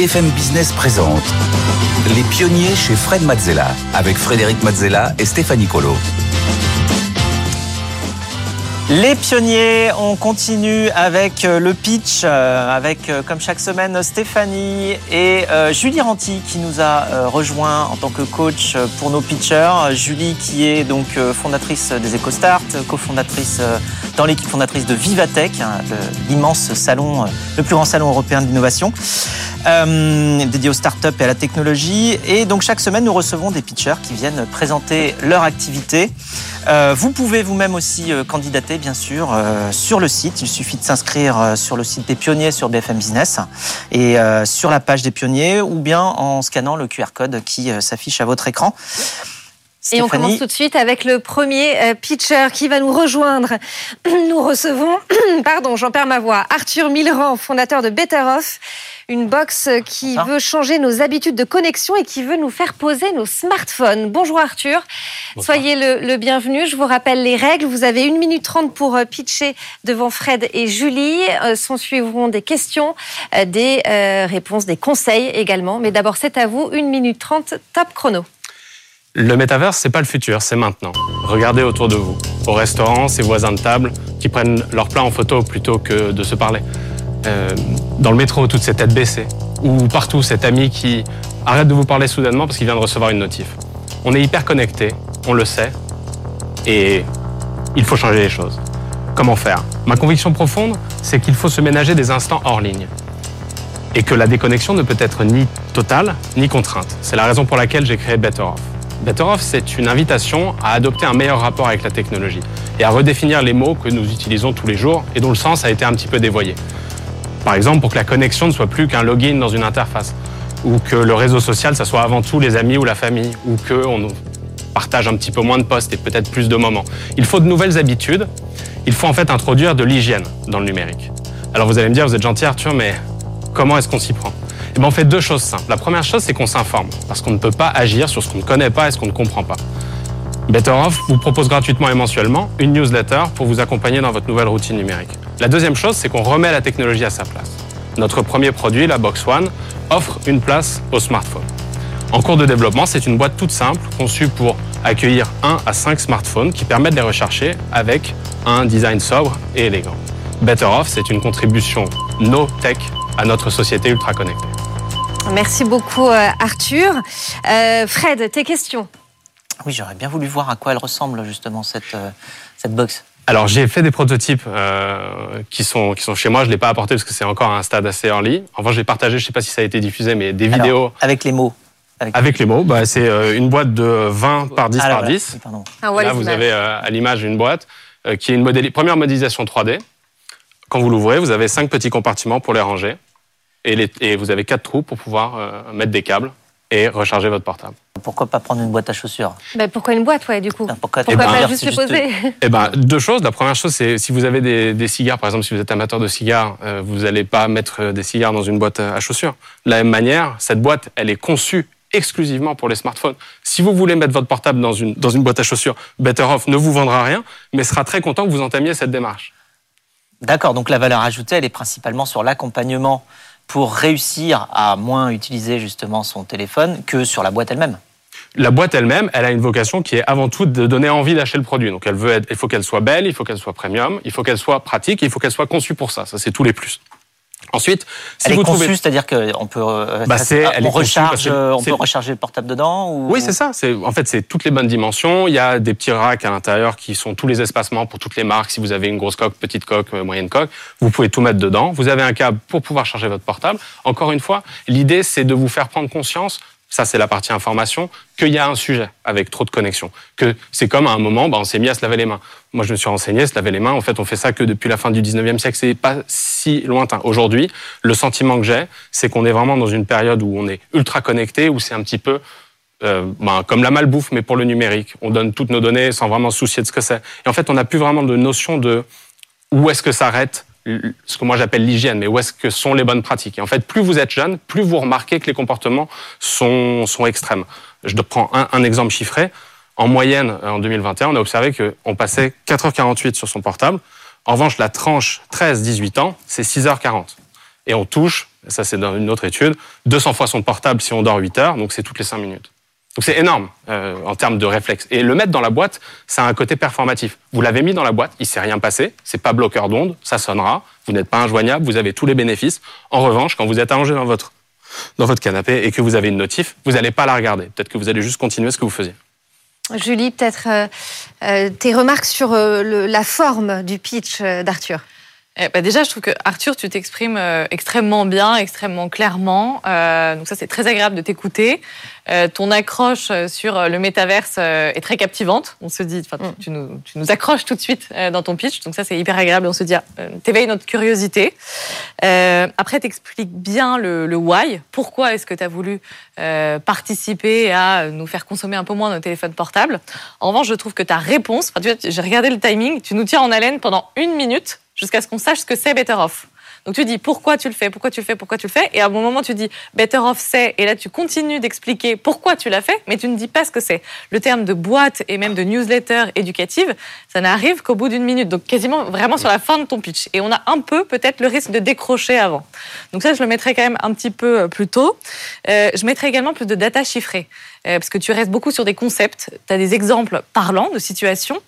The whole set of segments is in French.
BFM Business présente Les pionniers chez Fred Mazzella avec Frédéric Mazzella et Stéphanie Colo. Les pionniers, on continue avec euh, le pitch, euh, avec euh, comme chaque semaine Stéphanie et Julie Ranti qui nous a rejoint en tant que coach pour nos pitchers. Julie qui est donc fondatrice des EcoStart, cofondatrice dans l'équipe fondatrice de Vivatech, hein, l'immense salon, le plus grand salon européen d'innovation. Dédié aux startups et à la technologie. Et donc chaque semaine, nous recevons des pitchers qui viennent présenter leur activité. Euh, vous pouvez vous-même aussi euh, candidater, bien sûr, euh, sur le site. Il suffit de s'inscrire sur le site des pionniers sur BFM Business et sur la page des pionniers ou bien en scannant le QR code qui s'affiche à votre écran. Et on commence tout de suite avec le premier pitcher qui va nous rejoindre. Nous recevons, pardon, j'en perds ma voix, Arthur Millerand, fondateur de Better Off une box qui veut changer nos habitudes de connexion et qui veut nous faire poser nos smartphones. Bonjour Arthur, soyez le, bienvenu. Je vous rappelle les règles. Vous avez une minute trente pour euh, pitcher devant Fred et Julie. Euh, s'en suivront des questions, euh, des réponses, des conseils également. Mais d'abord, c'est à vous. Une minute trente, top chrono. Le métaverse, c'est pas le futur, c'est maintenant. Regardez autour de vous. Au restaurant, ces voisins de table qui prennent leur plat en photo plutôt que de se parler. Euh, dans le métro, toutes ces têtes baissées, ou partout, cet ami qui arrête de vous parler soudainement parce qu'il vient de recevoir une notif. On est hyper connecté, on le sait, et il faut changer les choses. Comment faire? Ma conviction profonde, c'est qu'il faut se ménager des instants hors ligne. Et que la déconnexion ne peut être ni totale, ni contrainte. C'est la raison pour laquelle j'ai créé Better Off. Better Off, c'est une invitation à adopter un meilleur rapport avec la technologie et à redéfinir les mots que nous utilisons tous les jours et dont le sens a été un petit peu dévoyé. Par exemple, pour que la connexion ne soit plus qu'un login dans une interface, ou que le réseau social, ça soit avant tout les amis ou la famille, ou qu'on partage un petit peu moins de posts et peut-être plus de moments. Il faut de nouvelles habitudes. Il faut en fait introduire de l'hygiène dans le numérique. Alors vous allez me dire, vous êtes gentil Arthur, mais comment est-ce qu'on s'y prend? Eh bien, on fait deux choses simples. La première chose, c'est qu'on s'informe, parce qu'on ne peut pas agir sur ce qu'on ne connaît pas et ce qu'on ne comprend pas. Better Off vous propose gratuitement et mensuellement une newsletter pour vous accompagner dans votre nouvelle routine numérique. La deuxième chose, c'est qu'on remet la technologie à sa place. Notre premier produit, la Box One, offre une place au smartphone. En cours de développement, c'est une boîte toute simple conçue pour accueillir 1 à 5 smartphones qui permettent de les rechercher avec un design sobre et élégant. Better Off, c'est une contribution no tech à notre société ultra connectée. Merci beaucoup euh, Arthur. Euh, Fred, tes questions oui, j'aurais bien voulu voir à quoi elle ressemble justement cette, euh, cette box. Alors j'ai fait des prototypes euh, qui, sont, qui sont chez moi, je ne l'ai pas apporté parce que c'est encore un stade assez early. Enfin j'ai partagé, je ne sais pas si ça a été diffusé, mais des vidéos... Avec les mots avec, les mots, bah, c'est euh, une boîte de 20 par 10 par 10. Ah, Là, vous avez à l'image une boîte qui est une première modélisation 3D. Quand vous l'ouvrez, vous avez cinq petits compartiments pour les ranger. Et, les, et vous avez quatre trous pour pouvoir mettre des câbles et recharger votre portable. Pourquoi pas prendre une boîte à chaussures? Ben Pourquoi une boîte, ouais, du coup? Pourquoi, pourquoi pas juste le poser? Eh ben, Deux choses. La première chose, c'est si vous avez des, cigares, par exemple, si vous êtes amateur de cigares, euh, vous n'allez pas mettre des cigares dans une boîte à chaussures. De la même manière, cette boîte, elle est conçue exclusivement pour les smartphones. Si vous voulez mettre votre portable dans une, dans une boîte à chaussures, Better Off ne vous vendra rien, mais sera très content que vous entamiez cette démarche. D'accord, donc la valeur ajoutée, elle est principalement sur l'accompagnement pour réussir à moins utiliser justement son téléphone que sur la boîte elle-même la boîte elle-même, elle a une vocation qui est avant tout de donner envie d'acheter le produit. Donc elle veut il faut qu'elle soit belle, il faut qu'elle soit premium, il faut qu'elle soit pratique, il faut qu'elle soit conçue pour ça. Ça, c'est tous les plus. Ensuite, si elle vous est conçue, trouvez... c'est-à-dire qu'on peut, euh, bah on, recharge, on peut recharger le portable dedans ou... Oui, c'est ça. C'est en fait c'est toutes les bonnes dimensions. Il y a des petits racks à l'intérieur qui sont tous les espacements pour toutes les marques. Si vous avez une grosse coque, petite coque, euh, moyenne coque, vous pouvez tout mettre dedans. Vous avez un câble pour pouvoir charger votre portable. Encore une fois, l'idée c'est de vous faire prendre conscience ça c'est la partie information, qu'il y a un sujet avec trop de connexions. Que c'est comme à un moment, bah, on s'est mis à se laver les mains. Moi je me suis renseigné, se laver les mains, en fait on fait ça que depuis la fin du 19e siècle, c'est pas si lointain. Aujourd'hui, le sentiment que j'ai, c'est qu'on est vraiment dans une période où on est ultra connecté, où c'est un petit peu bah, comme la malbouffe, mais pour le numérique. On donne toutes nos données sans vraiment se soucier de ce que c'est. Et en fait, on n'a plus vraiment de notion de où est-ce que s'arrête ce que moi j'appelle l'hygiène, mais où est-ce que sont les bonnes pratiques. Et en fait, plus vous êtes jeune, plus vous remarquez que les comportements sont, sont extrêmes. Je prends un, exemple chiffré. En moyenne, en 2021, on a observé qu'on passait 4h48 sur son portable. En revanche, la tranche 13-18 ans, c'est 6h40. Et on touche, ça c'est dans une autre étude, 200 fois son portable si on dort 8 heures, donc c'est toutes les 5 minutes. Donc c'est énorme euh, en termes de réflexe. Et le mettre dans la boîte, ça a un côté performatif. Vous l'avez mis dans la boîte, il s'est rien passé, c'est pas bloqueur d'onde, ça sonnera, vous n'êtes pas injoignable, vous avez tous les bénéfices. En revanche, quand vous êtes allongé dans votre dans votre canapé et que vous avez une notif, vous n'allez pas la regarder. Peut-être que vous allez juste continuer ce que vous faisiez. Julie, peut-être euh, euh, tes remarques sur la forme du pitch d'Arthur. Eh ben, déjà, je trouve que Arthur, tu t'exprimes euh, extrêmement bien, extrêmement clairement. Euh, donc ça, c'est très agréable de t'écouter. Euh, ton accroche sur le métaverse est très captivante. On se dit, mm. tu, nous, tu nous accroches tout de suite dans ton pitch. Donc ça, c'est hyper agréable. On se dit, ah, t'éveilles notre curiosité. après, t'expliques bien le, le, why. Pourquoi est-ce que tu as voulu participer à nous faire consommer un peu moins nos téléphones portables? En revanche, je trouve que ta réponse, j'ai regardé le timing, tu nous tiens en haleine pendant une minute jusqu'à ce qu'on sache ce que c'est Better Off. Donc tu dis pourquoi tu le fais, pourquoi tu le fais, pourquoi tu le fais, et à un moment tu dis Better Off c'est, et là tu continues d'expliquer pourquoi tu l'as fait, mais tu ne dis pas ce que c'est. Le terme de boîte et même de newsletter éducative, ça n'arrive qu'au bout d'une minute, donc quasiment vraiment sur la fin de ton pitch. Et on a un peu peut-être le risque de décrocher avant. Donc ça je le mettrais quand même un petit peu euh, plus tôt. Euh, je mettrais également plus de data chiffrée, euh, parce que tu restes beaucoup sur des concepts, tu as des exemples parlants de situations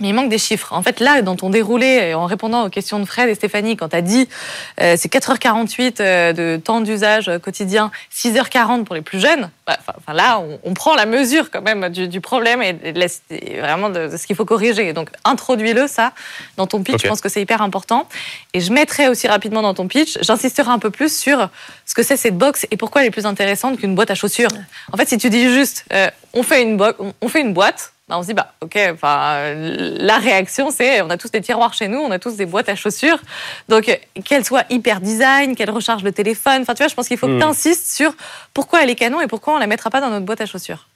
mais il manque des chiffres. En fait, là, dans ton déroulé, en répondant aux questions de Fred et Stéphanie, quand tu as dit euh, c'est 4h48 euh, de temps d'usage quotidien, 6h40 pour les plus jeunes, bah, là, on, prend la mesure quand même du, problème et, vraiment de, ce qu'il faut corriger. Donc, introduis-le, ça, dans ton pitch. Je pense que c'est hyper important. Et je mettrai aussi rapidement dans ton pitch, j'insisterai un peu plus sur ce que c'est cette box et pourquoi elle est plus intéressante qu'une boîte à chaussures. En fait, si tu dis juste, euh, on, fait une on fait une boîte, bah, on se dit, bah, ok, enfin, la réaction, c'est on a tous des tiroirs chez nous, on a tous des boîtes à chaussures. Donc, qu'elle soit hyper design, qu'elle recharge le téléphone. Enfin, tu vois, je pense qu'il faut que hmm. tu insistes sur pourquoi elle est canon et pourquoi on la mettra pas dans notre boîte à chaussures.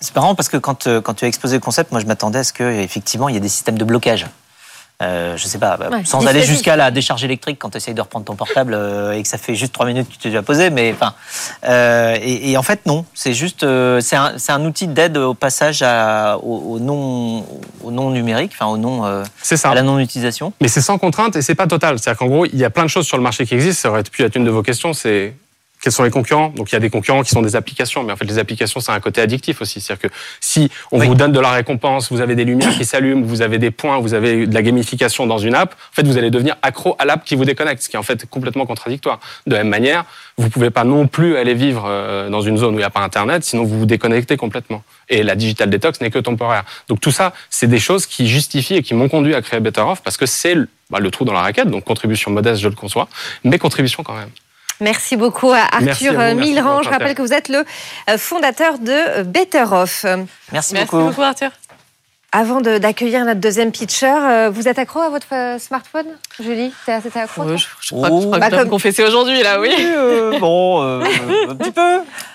C'est marrant parce que quand, euh, quand tu as exposé le concept, moi, je m'attendais à ce qu'effectivement, il y ait des systèmes de blocage. Euh, je sais pas, bah, sans aller jusqu'à la décharge électrique quand tu essayes de reprendre ton portable euh, et que ça fait juste trois minutes que tu t'es déjà posé, mais enfin, euh, et, en fait non, c'est juste, c'est un, un, outil d'aide au passage à, au, non, au non numérique, enfin au non, à la non utilisation. Mais c'est sans contrainte et c'est pas total, c'est-à-dire qu'en gros il y a plein de choses sur le marché qui existent. Ça aurait pu être une de vos questions, c'est quels sont les concurrents Donc il y a des concurrents qui sont des applications, mais en fait les applications c'est un côté addictif aussi. C'est-à-dire que si on vous donne de la récompense, vous avez des lumières qui s'allument, vous avez des points, vous avez de la gamification dans une app, en fait vous allez devenir accro à l'app qui vous déconnecte, ce qui est en fait complètement contradictoire. De la même manière, vous pouvez pas non plus aller vivre euh, dans une zone où il n'y a pas Internet, sinon vous vous déconnectez complètement. Et la digital detox n'est que temporaire. Donc tout ça, c'est des choses qui justifient et qui m'ont conduit à créer Better Off parce que c'est le, bah, le trou dans la raquette, donc contribution modeste, je le conçois, mais contribution quand même. Merci beaucoup à Arthur Milran. Je rappelle que vous êtes le euh, fondateur de euh, Better Off. Merci, beaucoup. Arthur. Avant d'accueillir notre deuxième pitcher, euh, vous êtes accro à votre smartphone, Julie? T'es accro Je, je, crois, je crois que je dois me confesser aujourd'hui, là, oui. bon, un petit peu.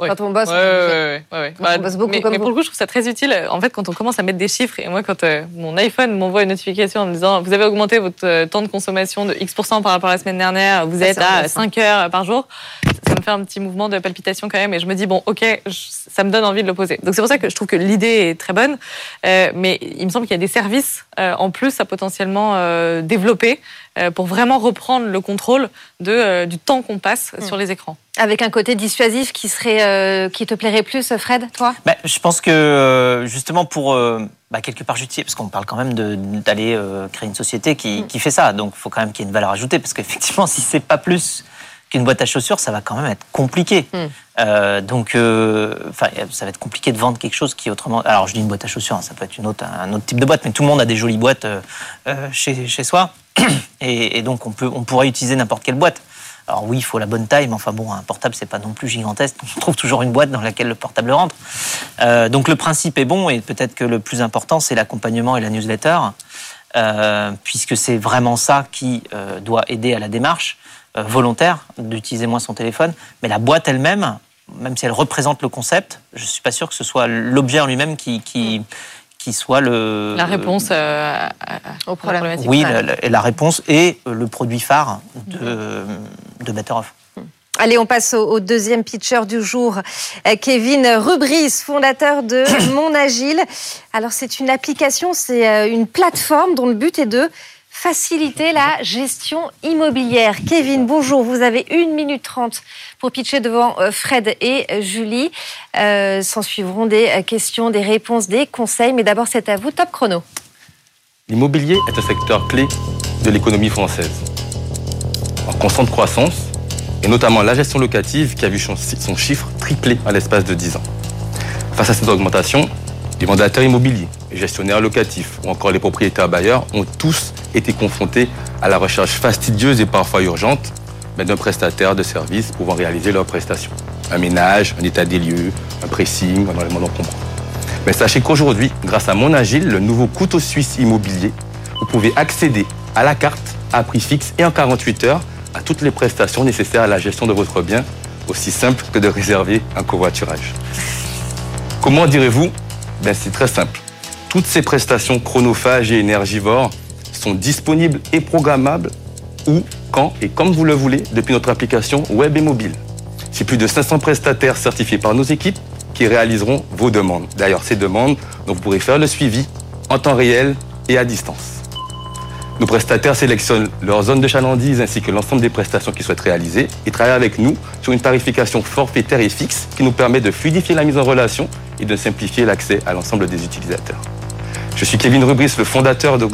Ouais. Quand on bosse, ouais, ouais, bah, on bosse beaucoup mais, mais pour le coup, je trouve ça très utile. En fait, quand on commence à mettre des chiffres, et moi, quand euh, mon iPhone m'envoie une notification en me disant vous avez augmenté votre euh, temps de consommation de X% par rapport à la semaine dernière, vous êtes à 5 heures par jour, ça me fait un petit mouvement de palpitation quand même. Et je me dis bon, ok, ça me donne envie de le poser. Donc c'est pour ça que je trouve que l'idée est très bonne, euh, mais il me semble qu'il y a des services en plus à potentiellement développer pour vraiment reprendre le contrôle de, du temps qu'on passe mm. sur les écrans. Avec un côté dissuasif qui serait, euh, qui te plairait plus, Fred, toi? Bah, Je pense que euh, justement pour euh, bah, quelque part justifier, parce qu'on parle quand même d'aller créer une société qui, mm. qui fait ça, donc il faut quand même qu'il y ait une valeur ajoutée, parce qu'effectivement, si c'est pas plus qu'une boîte à chaussures, ça va quand même être compliqué. Mm. donc, enfin, ça va être compliqué de vendre quelque chose qui autrement. Alors, je dis une boîte à chaussures, hein, ça peut être une autre, un autre type de boîte, mais tout le monde a des jolies boîtes chez, chez soi, et, et, donc on peut, on pourrait utiliser n'importe quelle boîte. Alors oui, il faut la bonne taille, mais enfin bon, un portable, c'est pas non plus gigantesque. On trouve toujours une boîte dans laquelle le portable rentre. Euh, donc le principe est bon, et peut-être que le plus important, c'est l'accompagnement et la newsletter, euh, puisque c'est vraiment ça qui euh, doit aider à la démarche volontaire d'utiliser moins son téléphone. Mais la boîte elle-même, même si elle représente le concept, je suis pas sûr que ce soit l'objet en lui-même qui, qui qui soit le la réponse euh, au problème. Oui, la, la, réponse et le produit phare de, de Better Off. Allez, on passe au, deuxième pitcher du jour, euh, Kevin Rubris, fondateur de Mon Agile. Alors, c'est une application, c'est euh, une plateforme dont le but est de faciliter la gestion immobilière. Kevin, bonjour. Vous avez une minute trente pour pitcher devant euh, Fred et Julie. Euh, S'en suivront des euh, questions, des réponses, des conseils. Mais d'abord, c'est à vous. Top chrono. L'immobilier est un secteur clé de l'économie française. En constante croissance, et notamment la gestion locative qui a vu son chiffre tripler à l'espace de 10 ans. Face à cette augmentation, les mandataires immobiliers, les gestionnaires locatifs ou encore les propriétaires bailleurs ont tous été confrontés à la recherche fastidieuse et parfois urgente d'un prestataire de services pouvant réaliser leurs prestations. Un ménage, un état des lieux, un pressing, les modes comprend. Mais sachez qu'aujourd'hui, grâce à Mon Agile, le nouveau couteau suisse immobilier, vous pouvez accéder à la carte à prix fixe et en 48 heures à toutes les prestations nécessaires à la gestion de votre bien, aussi simple que de réserver un covoiturage. Comment direz-vous ben, C'est très simple. Toutes ces prestations chronophages et énergivores sont disponibles et programmables où, quand et comme vous le voulez depuis notre application web et mobile. C'est plus de 500 prestataires certifiés par nos équipes qui réaliseront vos demandes. D'ailleurs, ces demandes, vous pourrez faire le suivi en temps réel et à distance. Nos prestataires sélectionnent leur zone de chalandise ainsi que l'ensemble des prestations qu'ils souhaitent réaliser et travaillent avec nous sur une tarification forfaitaire et fixe qui nous permet de fluidifier la mise en relation et de simplifier l'accès à l'ensemble des utilisateurs. Je suis Kevin Rubris, le fondateur de,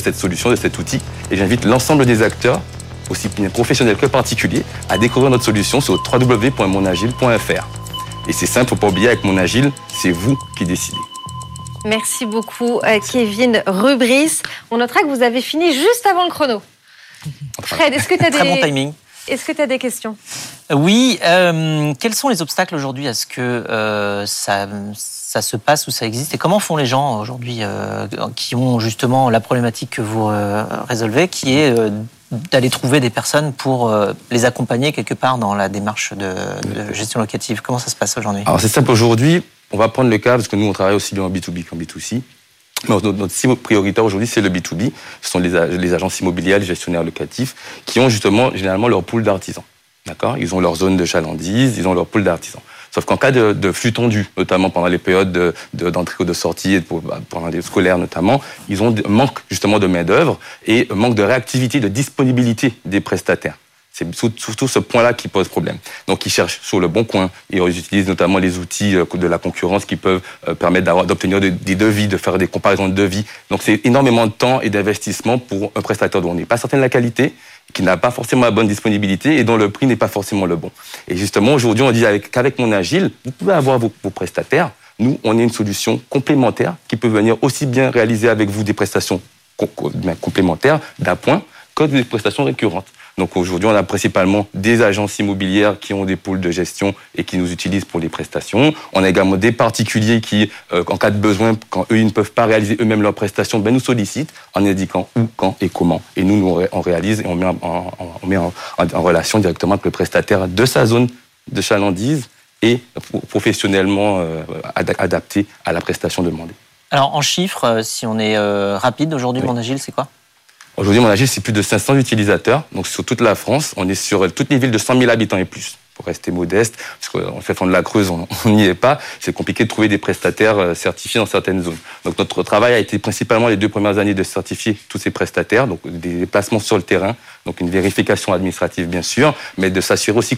cette solution, de cet outil, et j'invite l'ensemble des acteurs, aussi bien professionnels que particuliers, à découvrir notre solution sur www.monagile.fr. Et c'est simple, faut pas oublier, avec Mon Agile, c'est vous qui décidez. Merci beaucoup, euh, Kevin Rubris. On notera que vous avez fini juste avant le chrono. Fred, est-ce que tu as des... Très bon timing. Est-ce que tu as des questions? Oui. Euh, quels sont les obstacles aujourd'hui à ce que euh, ça, ça, se passe ou ça existe? Et comment font les gens aujourd'hui euh, qui ont justement la problématique que vous résolvez, qui est d'aller trouver des personnes pour les accompagner quelque part dans la démarche de, de gestion locative? Comment ça se passe aujourd'hui? Alors c'est simple aujourd'hui. On va prendre le cas, parce que nous on travaille aussi bien en B2B qu'en B2C. Notre, notre cible prioritaire aujourd'hui, c'est le B2B. Ce sont les, agences immobilières, les gestionnaires locatifs, qui ont justement généralement leur pool d'artisans. D'accord? Ils ont leur zone de chalandise, ils ont leur pool d'artisans. Sauf qu'en cas de, flux tendu, notamment pendant les périodes d'entrée de, ou de sortie, pour, bah, pendant les scolaires notamment, ils ont manque justement de main-d'œuvre et manque de réactivité, de disponibilité des prestataires. C'est surtout ce point-là qui pose problème. Donc, ils cherchent sur le bon coin et ils utilisent notamment les outils euh, de la concurrence qui peuvent euh, permettre d'obtenir des devis, de faire des comparaisons de devis. Donc, c'est énormément de temps et d'investissement pour un prestataire dont on n'est pas certain de la qualité, qui n'a pas forcément la bonne disponibilité et dont le prix n'est pas forcément le bon. Et justement, aujourd'hui, on dit qu'avec mon Agile, vous pouvez avoir vos, prestataires. Nous, on est une solution complémentaire qui peut venir aussi bien réaliser avec vous des prestations complémentaires d'appoint que des prestations récurrentes. Donc aujourd'hui, on a principalement des agences immobilières qui ont des pôles de gestion et qui nous utilisent pour les prestations. On a également des particuliers qui, euh, en cas de besoin, quand eux, ils ne peuvent pas réaliser eux-mêmes leurs prestations, ben, nous sollicitent en indiquant où, quand et comment. Et nous, nous on réalise et on met, en, on met en, relation directement avec le prestataire de sa zone de chalandise et professionnellement euh, adapté à la prestation demandée. Alors en chiffres, euh, si on est rapide aujourd'hui, mon agile, c'est quoi? Aujourd'hui, mon agile, c'est plus de 500 utilisateurs. Donc, sur toute la France, on est sur toutes les villes de 100 000 habitants et plus pour rester modeste, parce qu'en fait, fond de la Creuse, on n'y est pas. C'est compliqué de trouver des prestataires euh, certifiés dans certaines zones. Donc, notre travail a été principalement les deux premières années de certifier tous ces prestataires, donc des déplacements sur le terrain, donc une vérification administrative bien sûr, mais de s'assurer aussi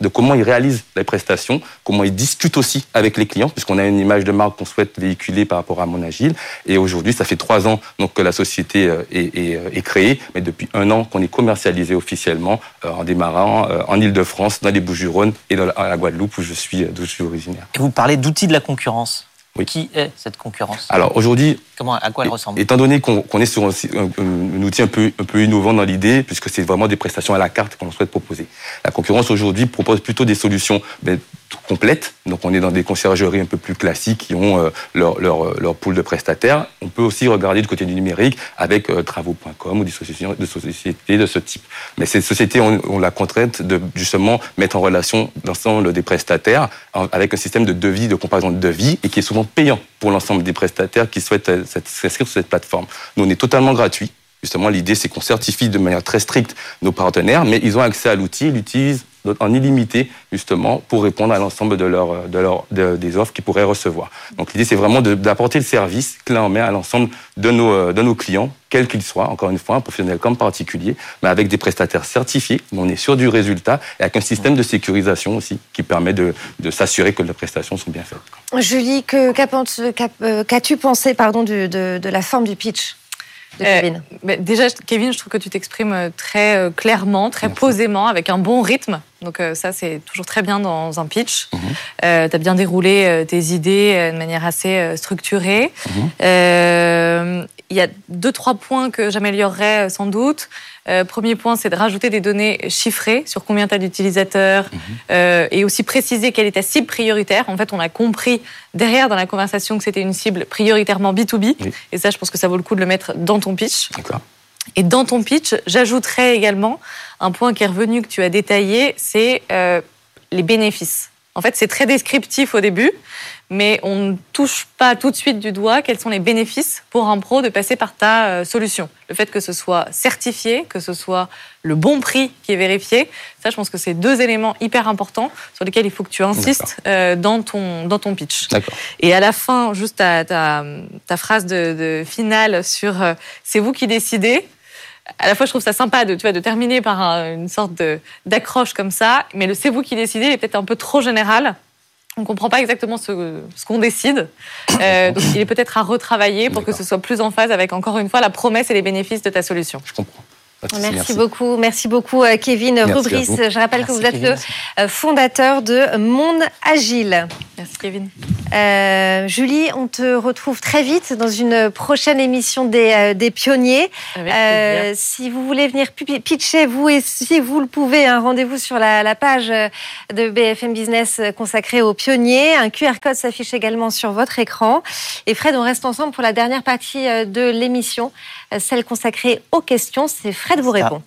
de comment ils réalisent les prestations, comment ils discutent aussi avec les clients, puisqu'on a une image de marque qu'on souhaite véhiculer par rapport à Mon Agile. Et aujourd'hui, ça fait trois ans donc que la société euh, euh, est créée, mais depuis un an qu'on est commercialisé officiellement en démarrant en Ile-de-France, dans les Bouches et dans la Guadeloupe où je suis, d'où je suis originaire. Et vous parlez d'outils de la concurrence Qui est cette concurrence? Alors aujourd'hui, comment, à quoi elle ressemble? Étant donné qu'on est sur un, outil un peu, un peu innovant dans l'idée, puisque c'est vraiment des prestations à la carte qu'on souhaite proposer. La concurrence aujourd'hui propose plutôt des solutions ben, complètes. Donc on est dans des conciergeries un peu plus classiques qui ont euh, leur, leur, leur, pool de prestataires. On peut aussi regarder du côté du numérique avec euh, travaux.com ou des sociétés, de sociétés de ce type. Mais ces sociétés ont, ont la contrainte de justement mettre en relation l'ensemble des prestataires avec un système de devis, de comparaison de devis, et qui est souvent payant pour l'ensemble des prestataires qui souhaitent euh, s'inscrire sur cette plateforme. Nous, on est totalement gratuit. Justement, l'idée, c'est qu'on certifie de manière très stricte nos partenaires, mais ils ont accès à l'outil, ils l'utilisent en illimité, justement, pour répondre à l'ensemble de, leur, de leur, des offres qu'ils pourraient recevoir. Donc l'idée, c'est vraiment d'apporter le service clé en main à l'ensemble de nos, euh, de nos clients, quels qu'ils soient, encore une fois, un professionnel comme particulier, mais avec des prestataires certifiés, on est sûr du résultat, et avec un système de sécurisation aussi, qui permet de, de s'assurer que les prestations sont bien faites. Julie, euh, qu'as-tu pensé pardon, de, de la forme du pitch euh, déjà, Kevin, je trouve que tu t'exprimes très clairement, très posément, avec un bon rythme. Donc ça, c'est toujours très bien dans un pitch. Mhm. tu as bien déroulé tes idées de manière assez structurée. Mhm. Il y a deux, trois points que j'améliorerais sans doute. Euh, premier point, c'est de rajouter des données chiffrées sur combien tu as d'utilisateurs mhm. euh, et aussi préciser quelle est ta cible prioritaire. En fait, on a compris derrière dans la conversation que c'était une cible prioritairement B2B. Et ça, je pense que ça vaut le coup de le mettre dans ton pitch. Et dans ton pitch, j'ajouterais également un point qui est revenu que tu as détaillé, c'est euh, les bénéfices. En fait, c'est très descriptif au début, mais on ne touche pas tout de suite du doigt quels sont les bénéfices pour un pro de passer par ta euh, solution. Le fait que ce soit certifié, que ce soit le bon prix qui est vérifié, ça, je pense que c'est deux éléments hyper importants sur lesquels il faut que tu insistes euh, dans, ton, dans ton pitch. Et à la fin, juste ta, ta, phrase de, finale sur euh, c'est vous qui décidez à la fois, je trouve ça sympa de, tu vois, de terminer par une sorte d'accroche comme ça, mais le c'est vous qui décidez est peut-être un peu trop général on ne comprend pas exactement ce, qu'on décide. Euh, donc il est peut-être à retravailler pour que ce soit plus en phase avec, encore une fois, la promesse et les bénéfices de ta solution. Je comprends. Merci, beaucoup, merci beaucoup euh, Kevin Rubris. Je rappelle que vous êtes le euh, fondateur de Monde Agile. Merci Kevin. Euh, Julie, on te retrouve très vite dans une prochaine émission des, des pionniers. si vous voulez venir pitcher, vous et si vous le pouvez, un rendez-vous sur la, la, page de BFM Business consacrée aux pionniers. Un QR code s'affiche également sur votre écran. Et Fred, on reste ensemble pour la dernière partie de l'émission, celle consacrée aux questions. C'est Fred vous répond.